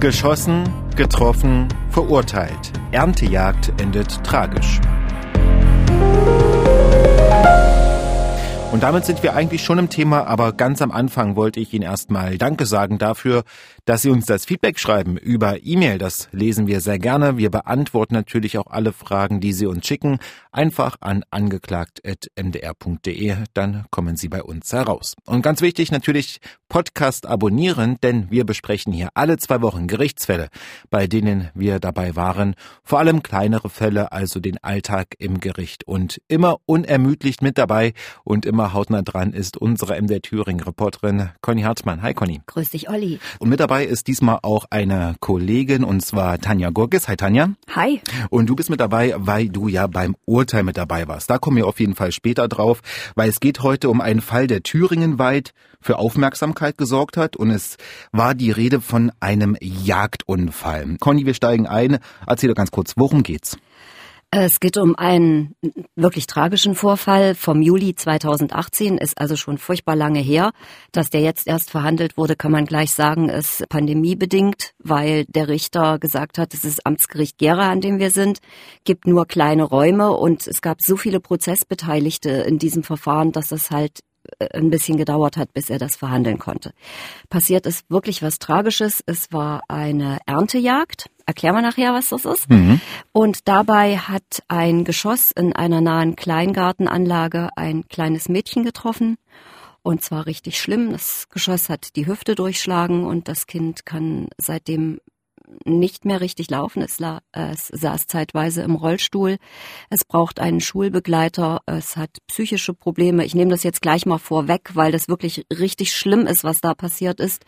Geschossen, getroffen, verurteilt. Erntejagd endet tragisch. Und damit sind wir eigentlich schon im Thema, aber ganz am Anfang wollte ich Ihnen erstmal Danke sagen dafür, dass Sie uns das Feedback schreiben über E-Mail. Das lesen wir sehr gerne. Wir beantworten natürlich auch alle Fragen, die Sie uns schicken. Einfach an angeklagt.mdr.de, dann kommen Sie bei uns heraus. Und ganz wichtig natürlich Podcast abonnieren, denn wir besprechen hier alle zwei Wochen Gerichtsfälle, bei denen wir dabei waren. Vor allem kleinere Fälle, also den Alltag im Gericht. Und immer unermüdlich mit dabei und immer hautnah dran ist unsere MDR Thüringen Reporterin Conny Hartmann. Hi Conny. Grüß dich, Olli. Und mit dabei ist diesmal auch eine Kollegin und zwar Tanja Gurgis. Hi Tanja. Hi. Und du bist mit dabei, weil du ja beim Urteil mit dabei warst. Da kommen wir auf jeden Fall später drauf, weil es geht heute um einen Fall, der thüringenweit für Aufmerksamkeit gesorgt hat und es war die Rede von einem Jagdunfall. Conny, wir steigen ein. Erzähl doch ganz kurz, worum geht's? Es geht um einen wirklich tragischen Vorfall vom Juli 2018, ist also schon furchtbar lange her. Dass der jetzt erst verhandelt wurde, kann man gleich sagen, ist pandemiebedingt, weil der Richter gesagt hat, es ist Amtsgericht Gera, an dem wir sind, gibt nur kleine Räume und es gab so viele Prozessbeteiligte in diesem Verfahren, dass es halt ein bisschen gedauert hat, bis er das verhandeln konnte. Passiert ist wirklich was Tragisches. Es war eine Erntejagd. Erklären wir nachher, was das ist. Mhm. Und dabei hat ein Geschoss in einer nahen Kleingartenanlage ein kleines Mädchen getroffen. Und zwar richtig schlimm. Das Geschoss hat die Hüfte durchschlagen und das Kind kann seitdem nicht mehr richtig laufen. Es, la, es saß zeitweise im Rollstuhl. Es braucht einen Schulbegleiter. Es hat psychische Probleme. Ich nehme das jetzt gleich mal vorweg, weil das wirklich richtig schlimm ist, was da passiert ist.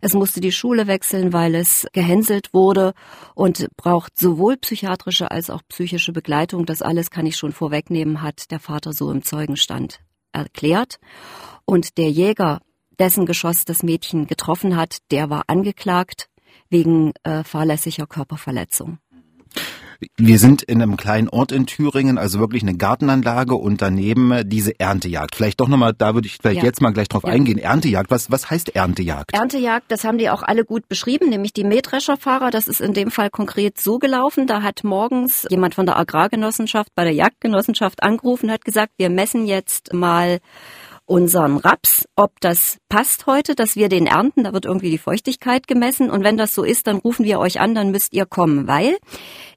Es musste die Schule wechseln, weil es gehänselt wurde und braucht sowohl psychiatrische als auch psychische Begleitung. Das alles kann ich schon vorwegnehmen, hat der Vater so im Zeugenstand erklärt. Und der Jäger, dessen Geschoss das Mädchen getroffen hat, der war angeklagt wegen äh, fahrlässiger Körperverletzung. Wir sind in einem kleinen Ort in Thüringen, also wirklich eine Gartenanlage und daneben äh, diese Erntejagd. Vielleicht doch nochmal, da würde ich vielleicht ja. jetzt mal gleich drauf ja. eingehen. Erntejagd, was, was heißt Erntejagd? Erntejagd, das haben die auch alle gut beschrieben, nämlich die Mähdrescherfahrer. Das ist in dem Fall konkret so gelaufen. Da hat morgens jemand von der Agrargenossenschaft bei der Jagdgenossenschaft angerufen, hat gesagt, wir messen jetzt mal unseren Raps, ob das passt heute, dass wir den ernten. Da wird irgendwie die Feuchtigkeit gemessen. Und wenn das so ist, dann rufen wir euch an, dann müsst ihr kommen, weil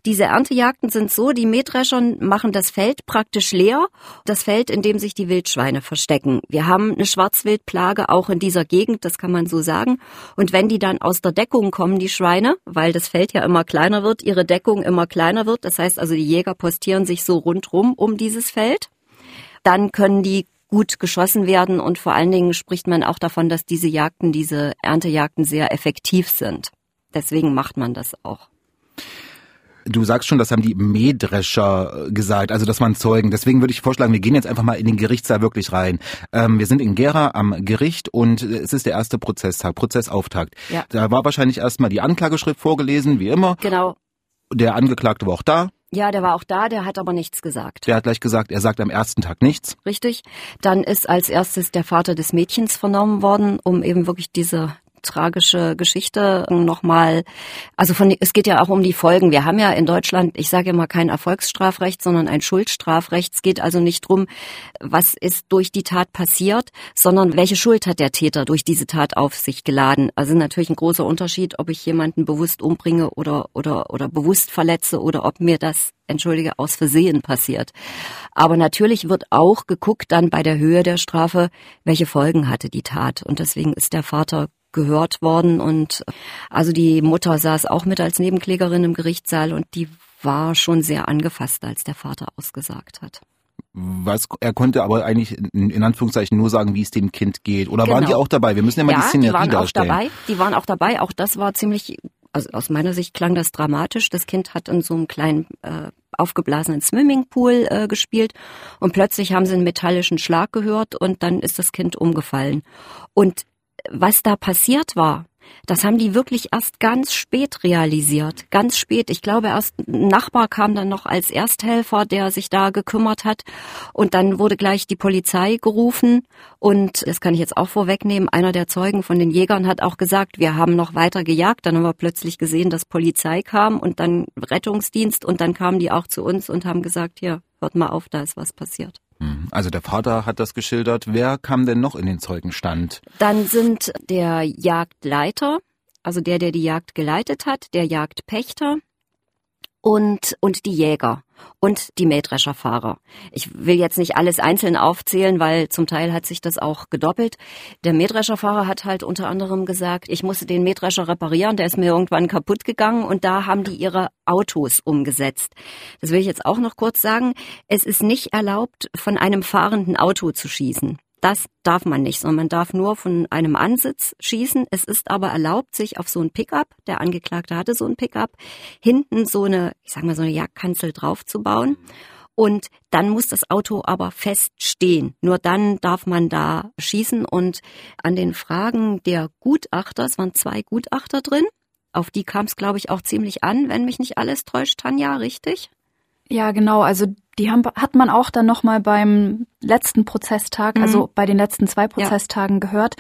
diese Erntejagden sind so, die Mähdrescher machen das Feld praktisch leer. Das Feld, in dem sich die Wildschweine verstecken. Wir haben eine Schwarzwildplage auch in dieser Gegend, das kann man so sagen. Und wenn die dann aus der Deckung kommen, die Schweine, weil das Feld ja immer kleiner wird, ihre Deckung immer kleiner wird, das heißt also, die Jäger postieren sich so rundrum um dieses Feld, dann können die gut geschossen werden und vor allen Dingen spricht man auch davon, dass diese Jagden, diese Erntejagden sehr effektiv sind. Deswegen macht man das auch. Du sagst schon, das haben die Mähdrescher gesagt, also das waren Zeugen. Deswegen würde ich vorschlagen, wir gehen jetzt einfach mal in den Gerichtssaal wirklich rein. Ähm, wir sind in Gera am Gericht und es ist der erste Prozesstag, Prozessauftakt. Ja. Da war wahrscheinlich erstmal die Anklageschrift vorgelesen, wie immer. Genau. Der Angeklagte war auch da. Ja, der war auch da, der hat aber nichts gesagt. Der hat gleich gesagt, er sagt am ersten Tag nichts. Richtig. Dann ist als erstes der Vater des Mädchens vernommen worden, um eben wirklich diese tragische Geschichte nochmal, also von, es geht ja auch um die Folgen. Wir haben ja in Deutschland, ich sage immer kein Erfolgsstrafrecht, sondern ein Schuldstrafrecht. Es geht also nicht drum, was ist durch die Tat passiert, sondern welche Schuld hat der Täter durch diese Tat auf sich geladen. Also natürlich ein großer Unterschied, ob ich jemanden bewusst umbringe oder, oder, oder bewusst verletze oder ob mir das entschuldige, aus Versehen passiert. Aber natürlich wird auch geguckt dann bei der Höhe der Strafe, welche Folgen hatte die Tat. Und deswegen ist der Vater gehört worden und also die Mutter saß auch mit als Nebenklägerin im Gerichtssaal und die war schon sehr angefasst, als der Vater ausgesagt hat. Was, er konnte aber eigentlich in, Anführungszeichen nur sagen, wie es dem Kind geht. Oder genau. waren die auch dabei? Wir müssen ja mal ja, die Szenerie die waren darstellen. Auch dabei. Die waren auch dabei. Auch das war ziemlich, also aus meiner Sicht klang das dramatisch. Das Kind hat in so einem kleinen äh, aufgeblasenen Swimmingpool äh, gespielt und plötzlich haben sie einen metallischen Schlag gehört und dann ist das Kind umgefallen. Und was da passiert war, Das haben die wirklich erst ganz spät realisiert. Ganz spät. Ich glaube, erst ein Nachbar kam dann noch als Ersthelfer, der sich da gekümmert hat. Und dann wurde gleich die Polizei gerufen. Und das kann ich jetzt auch vorwegnehmen. Einer der Zeugen von den Jägern hat auch gesagt, wir haben noch weiter gejagt. Dann haben wir plötzlich gesehen, dass Polizei kam und dann Rettungsdienst. Und dann kamen die auch zu uns und haben gesagt, hier, hört mal auf, da ist was passiert. Hm. Also der Vater hat das geschildert. Wer kam denn noch in den Zeugenstand? Dann sind der Jagdleiter, also der, der die Jagd geleitet hat, der Jagdpächter und, und die Jäger und die Mähdrescherfahrer. Ich will jetzt nicht alles einzeln aufzählen, weil zum Teil hat sich das auch gedoppelt. Der Mähdrescherfahrer hat halt unter anderem gesagt, ich musste den Mähdrescher reparieren, der ist mir irgendwann kaputt gegangen und da haben die ihre Autos umgesetzt. Das will ich jetzt auch noch kurz sagen. Es ist nicht erlaubt, von einem fahrenden Auto zu schießen. Das darf man nicht, sondern man darf nur von einem Ansitz schießen. Es ist aber erlaubt, sich auf so ein Pickup, der Angeklagte hatte so ein Pickup, hinten so eine, ich sag mal so eine Jagdkanzel draufzubauen. Und dann muss das Auto aber fest stehen. Nur dann darf man da schießen. Und an den Fragen der Gutachter, es waren zwei Gutachter drin, auf die kam es, glaube ich, auch ziemlich an, wenn mich nicht alles täuscht, Tanja, richtig? Ja, genau. Also die haben, hat man auch dann nochmal beim letzten Prozesstag, mhm. also bei den letzten zwei Prozesstagen ja. gehört.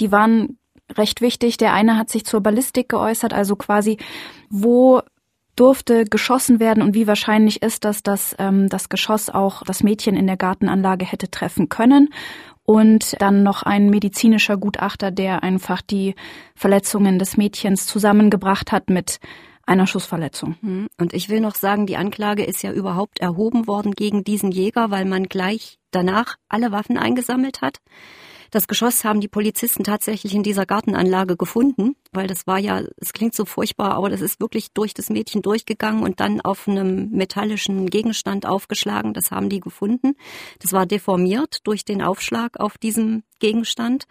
Die waren recht wichtig. Der eine hat sich zur Ballistik geäußert, also quasi, wo durfte geschossen werden und wie wahrscheinlich ist das, dass ähm, das Geschoss auch das Mädchen in der Gartenanlage hätte treffen können. Und dann noch ein medizinischer Gutachter, der einfach die Verletzungen des Mädchens zusammengebracht hat mit einer Schussverletzung. Hm. Und ich will noch sagen, die Anklage ist ja überhaupt erhoben worden gegen diesen Jäger, weil man gleich danach alle Waffen eingesammelt hat. Das Geschoss haben die Polizisten tatsächlich in dieser Gartenanlage gefunden, weil das war ja, es klingt so furchtbar, aber das ist wirklich durch das Mädchen durchgegangen und dann auf einem metallischen Gegenstand aufgeschlagen. Das haben die gefunden. Das war deformiert durch den Aufschlag auf diesem Gegenstand.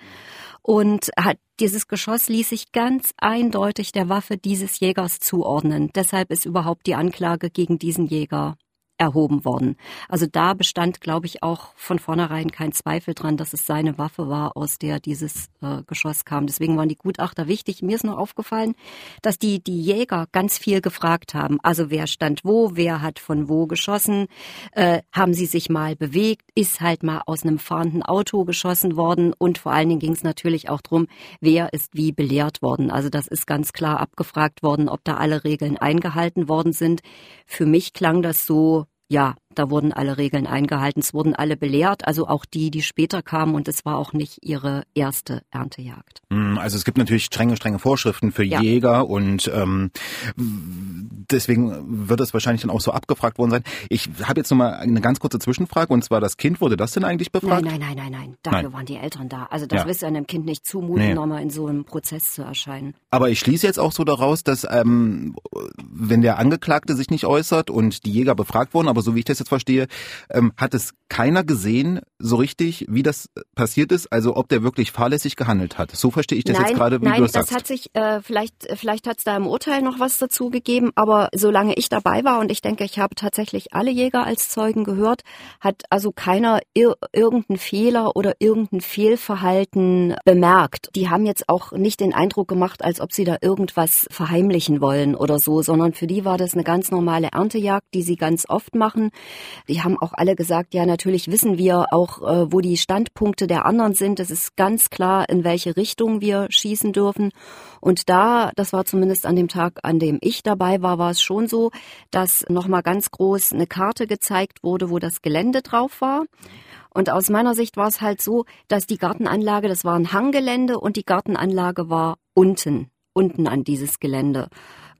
Und hat, dieses Geschoss ließ sich ganz eindeutig der Waffe dieses Jägers zuordnen. Deshalb ist überhaupt die Anklage gegen diesen Jäger erhoben worden. Also da bestand, glaube ich, auch von vornherein kein Zweifel dran, dass es seine Waffe war, aus der dieses äh, Geschoss kam. Deswegen waren die Gutachter wichtig. Mir ist noch aufgefallen, dass die, die Jäger ganz viel gefragt haben. Also wer stand wo, wer hat von wo geschossen, äh, haben sie sich mal bewegt, ist halt mal aus einem fahrenden Auto geschossen worden und vor allen Dingen ging es natürlich auch drum, wer ist wie belehrt worden. Also das ist ganz klar abgefragt worden, ob da alle Regeln eingehalten worden sind. Für mich klang das so, ja, da wurden alle Regeln eingehalten, es wurden alle belehrt, also auch die, die später kamen und es war auch nicht ihre erste Erntejagd. Hm, also es gibt natürlich strenge, strenge Vorschriften für ja. Jäger und ähm, deswegen wird es wahrscheinlich dann auch so abgefragt worden sein. Ich habe jetzt nochmal eine ganz kurze Zwischenfrage und zwar das Kind, wurde das denn eigentlich befragt? Nein, nein, nein, nein, nein. Dafür nein. waren die Eltern da. Also das ja. wirst du einem Kind nicht zumuten, nee. nochmal in so einem Prozess zu erscheinen. Aber ich schließe jetzt auch so daraus, dass ähm, wenn der Angeklagte sich nicht äußert und die Jäger befragt wurden, aber so wie ich das jetzt verstehe, ähm, hat es keiner gesehen so richtig, wie das passiert ist, also ob der wirklich fahrlässig gehandelt hat. So verstehe ich das nein, jetzt gerade, wie nein, du das sagst. Nein, das hat sich, äh, vielleicht, vielleicht hat es da im Urteil noch was dazu gegeben, aber solange ich dabei war und ich denke, ich habe tatsächlich alle Jäger als Zeugen gehört, hat also keiner ir irgendeinen Fehler oder irgendein Fehlverhalten bemerkt. Die haben jetzt auch nicht den Eindruck gemacht, als ob sie da irgendwas verheimlichen wollen oder so, sondern für die war das eine ganz normale Erntejagd, die sie ganz oft machen. Die haben auch alle gesagt, ja, natürlich wissen wir auch, äh, wo die Standpunkte der anderen sind. Es ist ganz klar, in welche Richtung wir schießen dürfen. Und da, das war zumindest an dem Tag, an dem ich dabei war, war es schon so, dass nochmal ganz groß eine Karte gezeigt wurde, wo das Gelände drauf war. Und aus meiner Sicht war es halt so, dass die Gartenanlage, das war ein Hanggelände und die Gartenanlage war unten, unten an dieses Gelände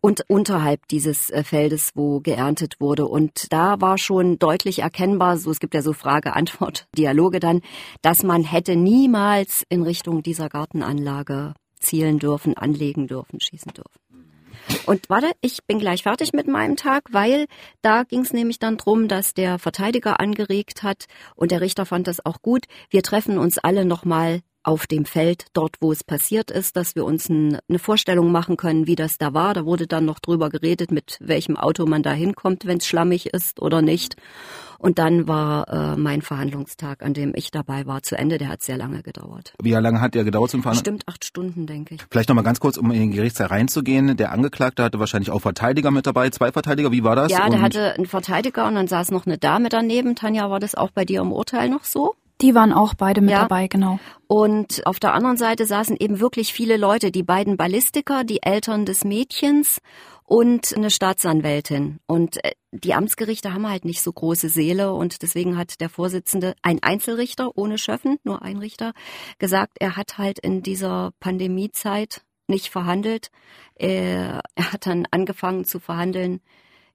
und unterhalb dieses äh, Feldes, wo geerntet wurde. Und da war schon deutlich erkennbar, so es gibt ja so Frage-Antwort-Dialoge dann, dass man hätte niemals in Richtung dieser Gartenanlage zielen dürfen, anlegen dürfen, schießen dürfen. Und warte, ich bin gleich fertig mit meinem Tag, weil da ging es nämlich dann drum, dass der Verteidiger angeregt hat und der Richter fand das auch gut. Wir treffen uns alle nochmal auf dem Feld, dort wo es passiert ist, dass wir uns ein, eine Vorstellung machen können, wie das da war. Da wurde dann noch drüber geredet, mit welchem Auto man da hinkommt, wenn es schlammig ist oder nicht. Und dann war äh, mein Verhandlungstag, an dem ich dabei war, zu Ende. Der hat sehr lange gedauert. Wie lange hat der gedauert zum Verhandeln? Stimmt acht Stunden, denke ich. Vielleicht noch mal ganz kurz, um in den Gerichtssaal reinzugehen. Der Angeklagte hatte wahrscheinlich auch Verteidiger mit dabei, zwei Verteidiger. Wie war das? Ja, der und hatte einen Verteidiger und dann saß noch eine Dame daneben. Tanja, war das auch bei dir im Urteil noch so? Die waren auch beide mit ja. dabei, genau. Und auf der anderen Seite saßen eben wirklich viele Leute, die beiden Ballistiker, die Eltern des Mädchens und eine Staatsanwältin. Und äh, die Amtsgerichte haben halt nicht so große Seele und deswegen hat der Vorsitzende, ein Einzelrichter ohne Schöffen, nur ein Richter, gesagt, er hat halt in dieser Pandemiezeit nicht verhandelt. Er, er hat dann angefangen zu verhandeln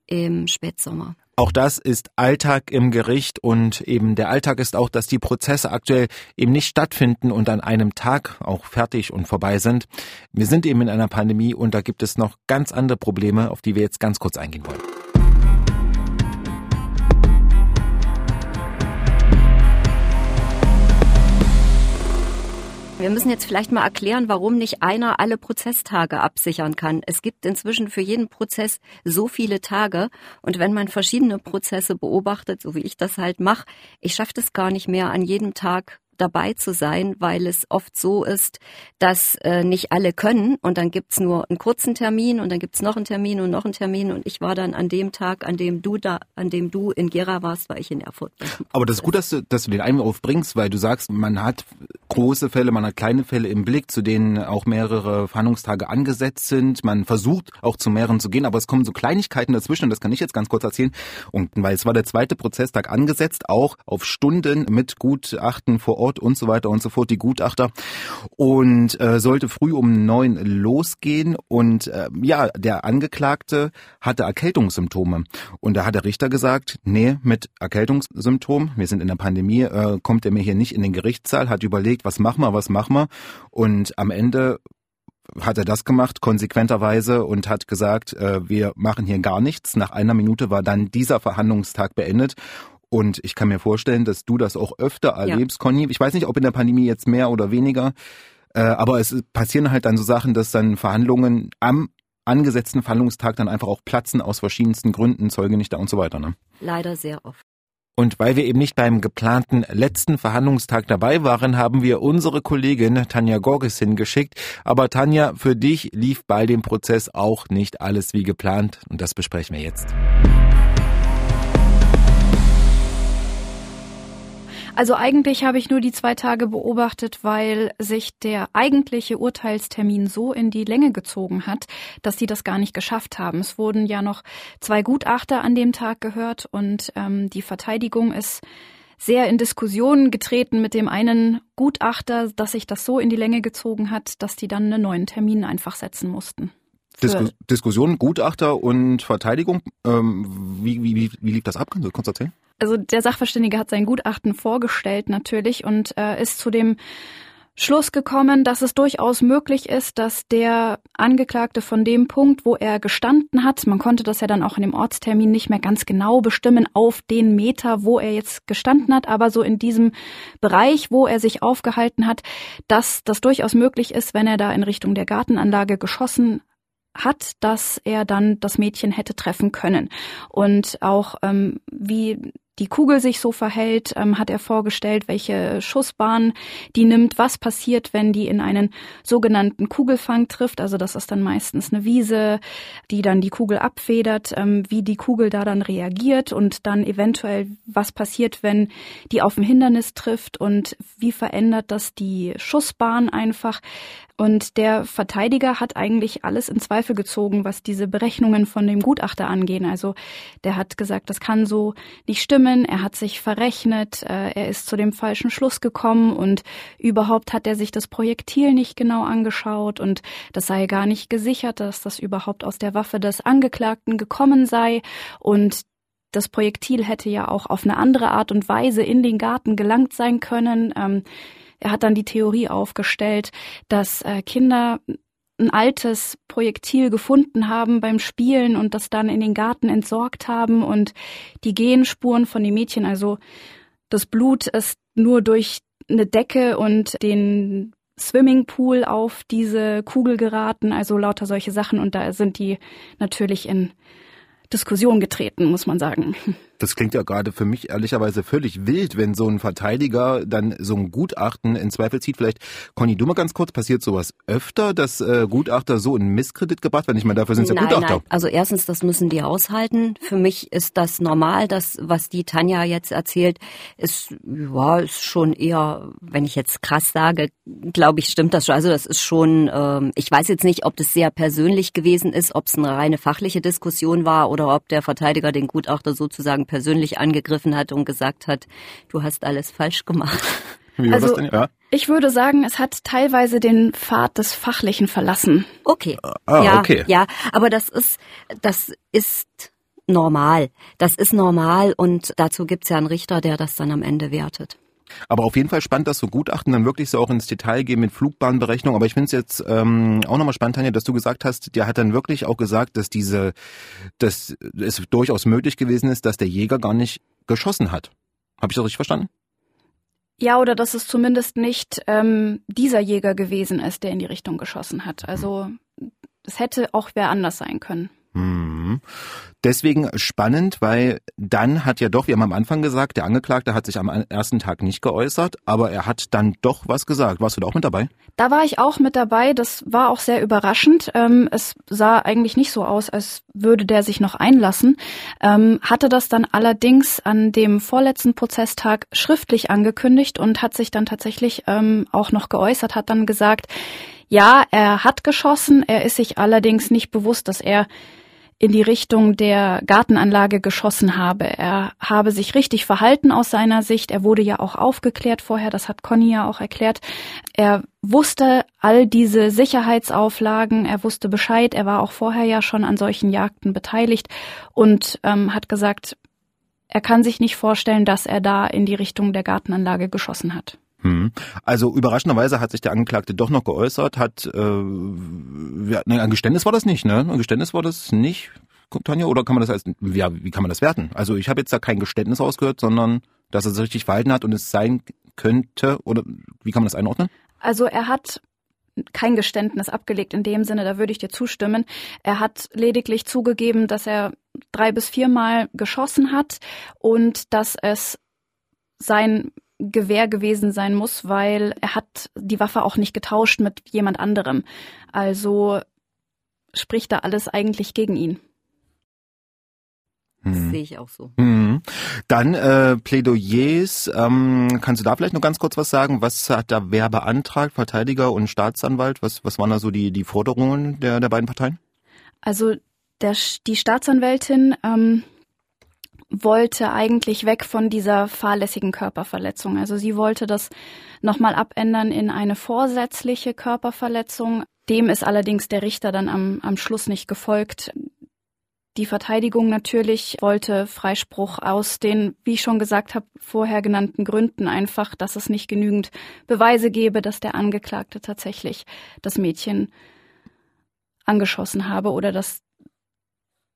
im Spätsommer. Auch das ist Alltag im Gericht und eben der Alltag ist auch, dass die Prozesse aktuell eben nicht stattfinden und an einem Tag auch fertig und vorbei sind. Wir sind eben in einer Pandemie und da gibt es noch ganz andere Probleme, auf die wir jetzt ganz kurz eingehen wollen. Wir müssen jetzt vielleicht mal erklären, warum nicht einer alle Prozesstage absichern kann. Es gibt inzwischen für jeden Prozess so viele Tage und wenn man verschiedene Prozesse beobachtet, so wie ich das halt mache, ich schaffe das gar nicht mehr an jedem Tag dabei zu sein, weil es oft so ist, dass äh, nicht alle können und dann gibt's nur einen kurzen Termin und dann gibt's noch einen Termin und noch einen Termin und ich war dann an dem Tag, an dem du da, an dem du in Gera warst, war ich in Erfurt. Aber das ist gut, dass du, dass du den Einwurf bringst, weil du sagst, man hat große Fälle, man hat kleine Fälle im Blick, zu denen auch mehrere Verhandlungstage angesetzt sind. Man versucht auch zu mehreren zu gehen, aber es kommen so Kleinigkeiten dazwischen und das kann ich jetzt ganz kurz erzählen. Und weil es war der zweite Prozesstag angesetzt, auch auf Stunden mit Gutachten vor Ort Ort und so weiter und so fort, die Gutachter. Und äh, sollte früh um neun losgehen. Und äh, ja, der Angeklagte hatte Erkältungssymptome. Und da hat der Richter gesagt, nee, mit Erkältungssymptom, wir sind in der Pandemie, äh, kommt er mir hier nicht in den Gerichtssaal, hat überlegt, was machen wir, was machen wir. Und am Ende hat er das gemacht, konsequenterweise, und hat gesagt, äh, wir machen hier gar nichts. Nach einer Minute war dann dieser Verhandlungstag beendet. Und ich kann mir vorstellen, dass du das auch öfter erlebst, ja. Conny. Ich weiß nicht, ob in der Pandemie jetzt mehr oder weniger, äh, aber es passieren halt dann so Sachen, dass dann Verhandlungen am angesetzten Verhandlungstag dann einfach auch platzen aus verschiedensten Gründen, Zeuge nicht da und so weiter. Ne? Leider sehr oft. Und weil wir eben nicht beim geplanten letzten Verhandlungstag dabei waren, haben wir unsere Kollegin Tanja Gorges hingeschickt. Aber Tanja, für dich lief bei dem Prozess auch nicht alles wie geplant und das besprechen wir jetzt. Also eigentlich habe ich nur die zwei Tage beobachtet, weil sich der eigentliche Urteilstermin so in die Länge gezogen hat, dass sie das gar nicht geschafft haben. Es wurden ja noch zwei Gutachter an dem Tag gehört und ähm, die Verteidigung ist sehr in Diskussionen getreten mit dem einen Gutachter, dass sich das so in die Länge gezogen hat, dass die dann einen neuen Termin einfach setzen mussten. Disku Diskussion, Gutachter und Verteidigung. Ähm, wie, wie, wie, wie lief das ab? Kannst du kurz erzählen? Also der Sachverständige hat sein Gutachten vorgestellt natürlich und äh, ist zu dem Schluss gekommen, dass es durchaus möglich ist, dass der Angeklagte von dem Punkt, wo er gestanden hat, man konnte das ja dann auch in dem Ortstermin nicht mehr ganz genau bestimmen auf den Meter, wo er jetzt gestanden hat, aber so in diesem Bereich, wo er sich aufgehalten hat, dass das durchaus möglich ist, wenn er da in Richtung der Gartenanlage geschossen hat, dass er dann das Mädchen hätte treffen können. Und auch ähm, wie die Kugel sich so verhält, ähm, hat er vorgestellt, welche Schussbahn die nimmt, was passiert, wenn die in einen sogenannten Kugelfang trifft. Also das ist dann meistens eine Wiese, die dann die Kugel abfedert, ähm, wie die Kugel da dann reagiert und dann eventuell, was passiert, wenn die auf ein Hindernis trifft und wie verändert das die Schussbahn einfach. Und der Verteidiger hat eigentlich alles in Zweifel gezogen, was diese Berechnungen von dem Gutachter angehen. Also der hat gesagt, das kann so nicht stimmen. Er hat sich verrechnet. Äh, er ist zu dem falschen Schluss gekommen und überhaupt hat er sich das Projektil nicht genau angeschaut und das sei gar nicht gesichert, dass das überhaupt aus der Waffe des Angeklagten gekommen sei und das Projektil hätte ja auch auf eine andere Art und Weise in den Garten gelangt sein können. Ähm, er hat dann die Theorie aufgestellt, dass äh, Kinder ein altes Projektil gefunden haben beim Spielen und das dann in den Garten entsorgt haben und die Genspuren von den Mädchen, also das Blut ist nur durch eine Decke und den Swimmingpool auf diese Kugel geraten, also lauter solche Sachen. Und da sind die natürlich in Diskussion getreten, muss man sagen. Das klingt ja gerade für mich ehrlicherweise völlig wild, wenn so ein Verteidiger dann so ein Gutachten in Zweifel zieht. Vielleicht, Conny, du mal ganz kurz, passiert sowas öfter, dass äh, Gutachter so in Misskredit gebracht werden? Ich meine, dafür sind es ja Gutachter. Nein. Also erstens, das müssen die aushalten. Für mich ist das normal. Das, was die Tanja jetzt erzählt, ist, ja, ist schon eher, wenn ich jetzt krass sage, glaube ich, stimmt das schon. Also das ist schon, ähm, ich weiß jetzt nicht, ob das sehr persönlich gewesen ist, ob es eine reine fachliche Diskussion war oder ob der Verteidiger den Gutachter sozusagen persönlich angegriffen hat und gesagt hat, du hast alles falsch gemacht. Wie war also, das denn? Ja. Ich würde sagen, es hat teilweise den Pfad des Fachlichen verlassen. Okay. Ah, ja, okay. Ja, aber das ist, das ist normal. Das ist normal und dazu gibt's ja einen Richter, der das dann am Ende wertet. Aber auf jeden Fall spannend, dass so Gutachten dann wirklich so auch ins Detail gehen mit Flugbahnberechnung. Aber ich finde es jetzt ähm, auch nochmal spannend, Tanja, dass du gesagt hast, der hat dann wirklich auch gesagt, dass diese, dass es durchaus möglich gewesen ist, dass der Jäger gar nicht geschossen hat. Habe ich das richtig verstanden? Ja, oder dass es zumindest nicht ähm, dieser Jäger gewesen ist, der in die Richtung geschossen hat. Also es hätte auch wer anders sein können. Mhm. Deswegen spannend, weil dann hat ja doch, wir haben am Anfang gesagt, der Angeklagte hat sich am ersten Tag nicht geäußert, aber er hat dann doch was gesagt. Warst du da auch mit dabei? Da war ich auch mit dabei. Das war auch sehr überraschend. Ähm, es sah eigentlich nicht so aus, als würde der sich noch einlassen. Ähm, hatte das dann allerdings an dem vorletzten Prozesstag schriftlich angekündigt und hat sich dann tatsächlich ähm, auch noch geäußert, hat dann gesagt, ja, er hat geschossen, er ist sich allerdings nicht bewusst, dass er in die Richtung der Gartenanlage geschossen habe. Er habe sich richtig verhalten aus seiner Sicht. Er wurde ja auch aufgeklärt vorher, das hat Conny ja auch erklärt. Er wusste all diese Sicherheitsauflagen, er wusste Bescheid, er war auch vorher ja schon an solchen Jagden beteiligt und ähm, hat gesagt, er kann sich nicht vorstellen, dass er da in die Richtung der Gartenanlage geschossen hat. Hm. Also überraschenderweise hat sich der Angeklagte doch noch geäußert, hat äh, ja, ne, ein Geständnis war das nicht, ne? Ein Geständnis war das nicht, Tanja, oder kann man das als ja, wie kann man das werten? Also ich habe jetzt da kein Geständnis rausgehört, sondern dass er sich richtig verhalten hat und es sein könnte oder wie kann man das einordnen? Also er hat kein Geständnis abgelegt in dem Sinne, da würde ich dir zustimmen. Er hat lediglich zugegeben, dass er drei bis viermal geschossen hat und dass es sein Gewehr gewesen sein muss, weil er hat die Waffe auch nicht getauscht mit jemand anderem. Also spricht da alles eigentlich gegen ihn. Hm. Sehe ich auch so. Hm. Dann äh, Plädoyers. Ähm, kannst du da vielleicht noch ganz kurz was sagen? Was hat da wer beantragt, Verteidiger und Staatsanwalt? Was, was waren da so die, die Forderungen der, der beiden Parteien? Also der, die Staatsanwältin ähm, wollte eigentlich weg von dieser fahrlässigen Körperverletzung. Also sie wollte das nochmal abändern in eine vorsätzliche Körperverletzung. Dem ist allerdings der Richter dann am, am Schluss nicht gefolgt. Die Verteidigung natürlich wollte Freispruch aus den, wie ich schon gesagt habe, vorher genannten Gründen einfach, dass es nicht genügend Beweise gebe, dass der Angeklagte tatsächlich das Mädchen angeschossen habe oder dass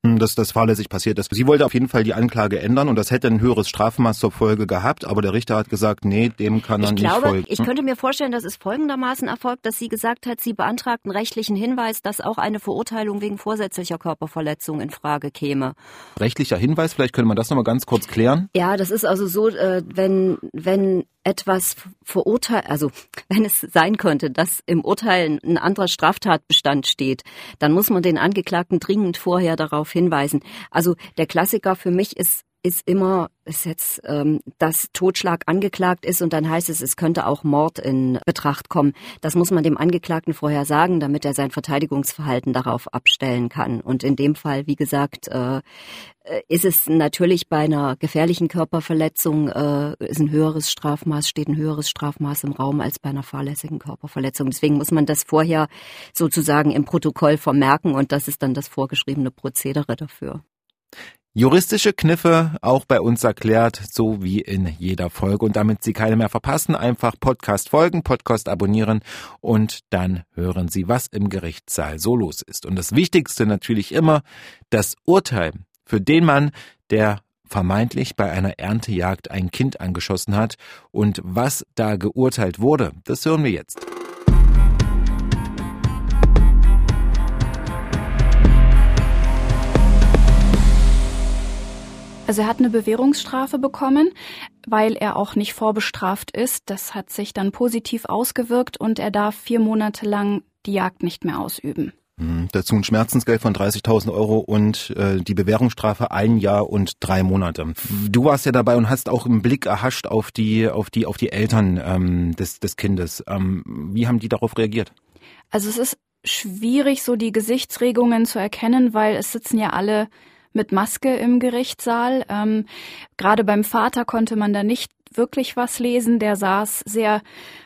dass das fahrlässig passiert ist. Sie wollte auf jeden Fall die Anklage ändern und das hätte ein höheres Strafmaß zur Folge gehabt, aber der Richter hat gesagt, nee, dem kann er ich nicht glaube, folgen. Ich könnte mir vorstellen, dass es folgendermaßen erfolgt, dass sie gesagt hat, sie beantragt einen rechtlichen Hinweis, dass auch eine Verurteilung wegen vorsätzlicher Körperverletzung in Frage käme. Rechtlicher Hinweis, vielleicht könnte man das nochmal ganz kurz klären. Ja, das ist also so, äh, wenn, wenn etwas verurteilt, also wenn es sein könnte, dass im Urteil ein anderer Straftatbestand steht, dann muss man den Angeklagten dringend vorher darauf hinweisen. Also der Klassiker für mich ist ist immer, ist jetzt, ähm, dass Totschlag angeklagt ist und dann heißt es, es könnte auch Mord in Betracht kommen. Das muss man dem Angeklagten vorher sagen, damit er sein Verteidigungsverhalten darauf abstellen kann. Und in dem Fall, wie gesagt, äh, ist es natürlich bei einer gefährlichen Körperverletzung äh, ist ein höheres Strafmaß, steht ein höheres Strafmaß im Raum als bei einer fahrlässigen Körperverletzung. Deswegen muss man das vorher sozusagen im Protokoll vermerken und das ist dann das vorgeschriebene Prozedere dafür. Juristische Kniffe auch bei uns erklärt, so wie in jeder Folge. Und damit Sie keine mehr verpassen, einfach Podcast folgen, Podcast abonnieren und dann hören Sie, was im Gerichtssaal so los ist. Und das Wichtigste natürlich immer, das Urteil für den Mann, der vermeintlich bei einer Erntejagd ein Kind angeschossen hat. Und was da geurteilt wurde, das hören wir jetzt. Also er hat eine Bewährungsstrafe bekommen, weil er auch nicht vorbestraft ist. Das hat sich dann positiv ausgewirkt und er darf vier Monate lang die Jagd nicht mehr ausüben. Mhm, dazu ein Schmerzensgeld von 30.000 Euro und äh, die Bewährungsstrafe ein Jahr und drei Monate. Du warst ja dabei und hast auch einen Blick erhascht auf die, auf die, auf die Eltern ähm, des, des Kindes. Ähm, wie haben die darauf reagiert? Also es ist schwierig, so die Gesichtsregungen zu erkennen, weil es sitzen ja alle mit Maske im Gerichtssaal. Ähm, Gerade beim Vater konnte man da nicht wirklich was lesen. Der saß sehr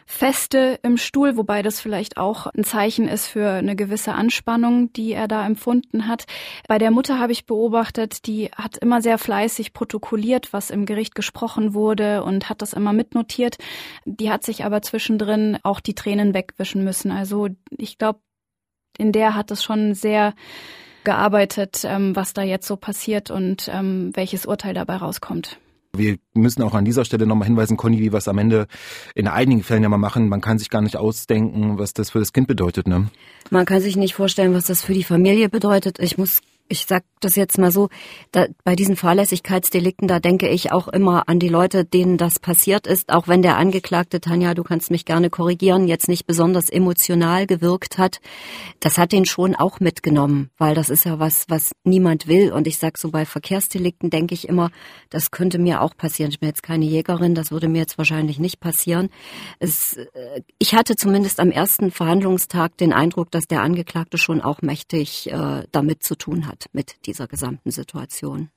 feste im Stuhl, wobei das vielleicht auch ein Zeichen ist für eine gewisse Anspannung, die er da empfunden hat. Bei der Mutter habe ich beobachtet, die hat immer sehr fleißig protokolliert, was im Gericht gesprochen wurde und hat das immer mitnotiert. Die hat sich aber zwischendrin auch die Tränen wegwischen müssen. Also ich glaube, in der hat es schon sehr gearbeitet, ähm, was da jetzt so passiert und ähm, welches Urteil dabei rauskommt. Wir müssen auch an dieser Stelle nochmal hinweisen, Conny, wie wir es am Ende in einigen Fällen ja mal machen. Man kann sich gar nicht ausdenken, was das für das Kind bedeutet. Ne? Man kann sich nicht vorstellen, was das für die Familie bedeutet. Ich muss ich sag das jetzt mal so, da, bei diesen Fahrlässigkeitsdelikten, da denke ich auch immer an die Leute, denen das passiert ist, auch wenn der Angeklagte, Tanja, du kannst mich gerne korrigieren, jetzt nicht besonders emotional gewirkt hat. Das hat ihn schon auch mitgenommen, weil das ist ja was, was niemand will. Und ich sag so, bei Verkehrsdelikten denke ich immer, das könnte mir auch passieren. Ich bin jetzt keine Jägerin, das würde mir jetzt wahrscheinlich nicht passieren. Es, äh, ich hatte zumindest am ersten Verhandlungstag den Eindruck, dass der Angeklagte schon auch mächtig äh, damit zu tun hat mit dieser gesamten Situation.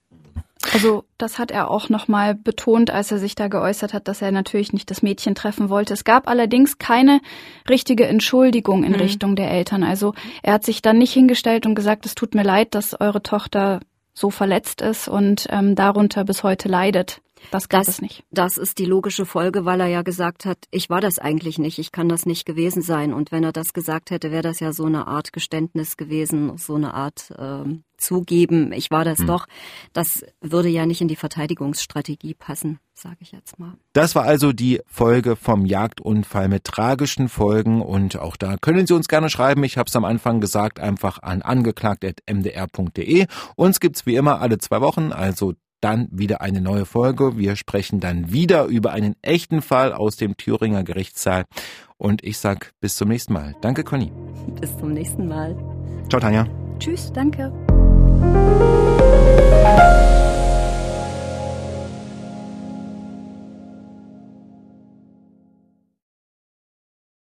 Also das hat er auch nochmal betont, als er sich da geäußert hat, dass er natürlich nicht das Mädchen treffen wollte. Es gab allerdings keine richtige Entschuldigung in mhm. Richtung der Eltern. Also er hat sich dann nicht hingestellt und gesagt, es tut mir leid, dass eure Tochter so verletzt ist und ähm, darunter bis heute leidet. Das gab das, es nicht. Das ist die logische Folge, weil er ja gesagt hat, ich war das eigentlich nicht, ich kann das nicht gewesen sein. Und wenn er das gesagt hätte, wäre das ja so eine Art Geständnis gewesen, so eine Art äh, zugeben, ich war das hm. doch. Das würde ja nicht in die Verteidigungsstrategie passen, sage ich jetzt mal. Das war also die Folge vom Jagdunfall mit tragischen Folgen und auch da können Sie uns gerne schreiben. Ich habe es am Anfang gesagt, einfach an angeklagt.mdr.de. Uns gibt's wie immer alle zwei Wochen, also dann wieder eine neue Folge. Wir sprechen dann wieder über einen echten Fall aus dem Thüringer Gerichtssaal. Und ich sag bis zum nächsten Mal. Danke, Conny. Bis zum nächsten Mal. Ciao, Tanja. Tschüss, danke. Música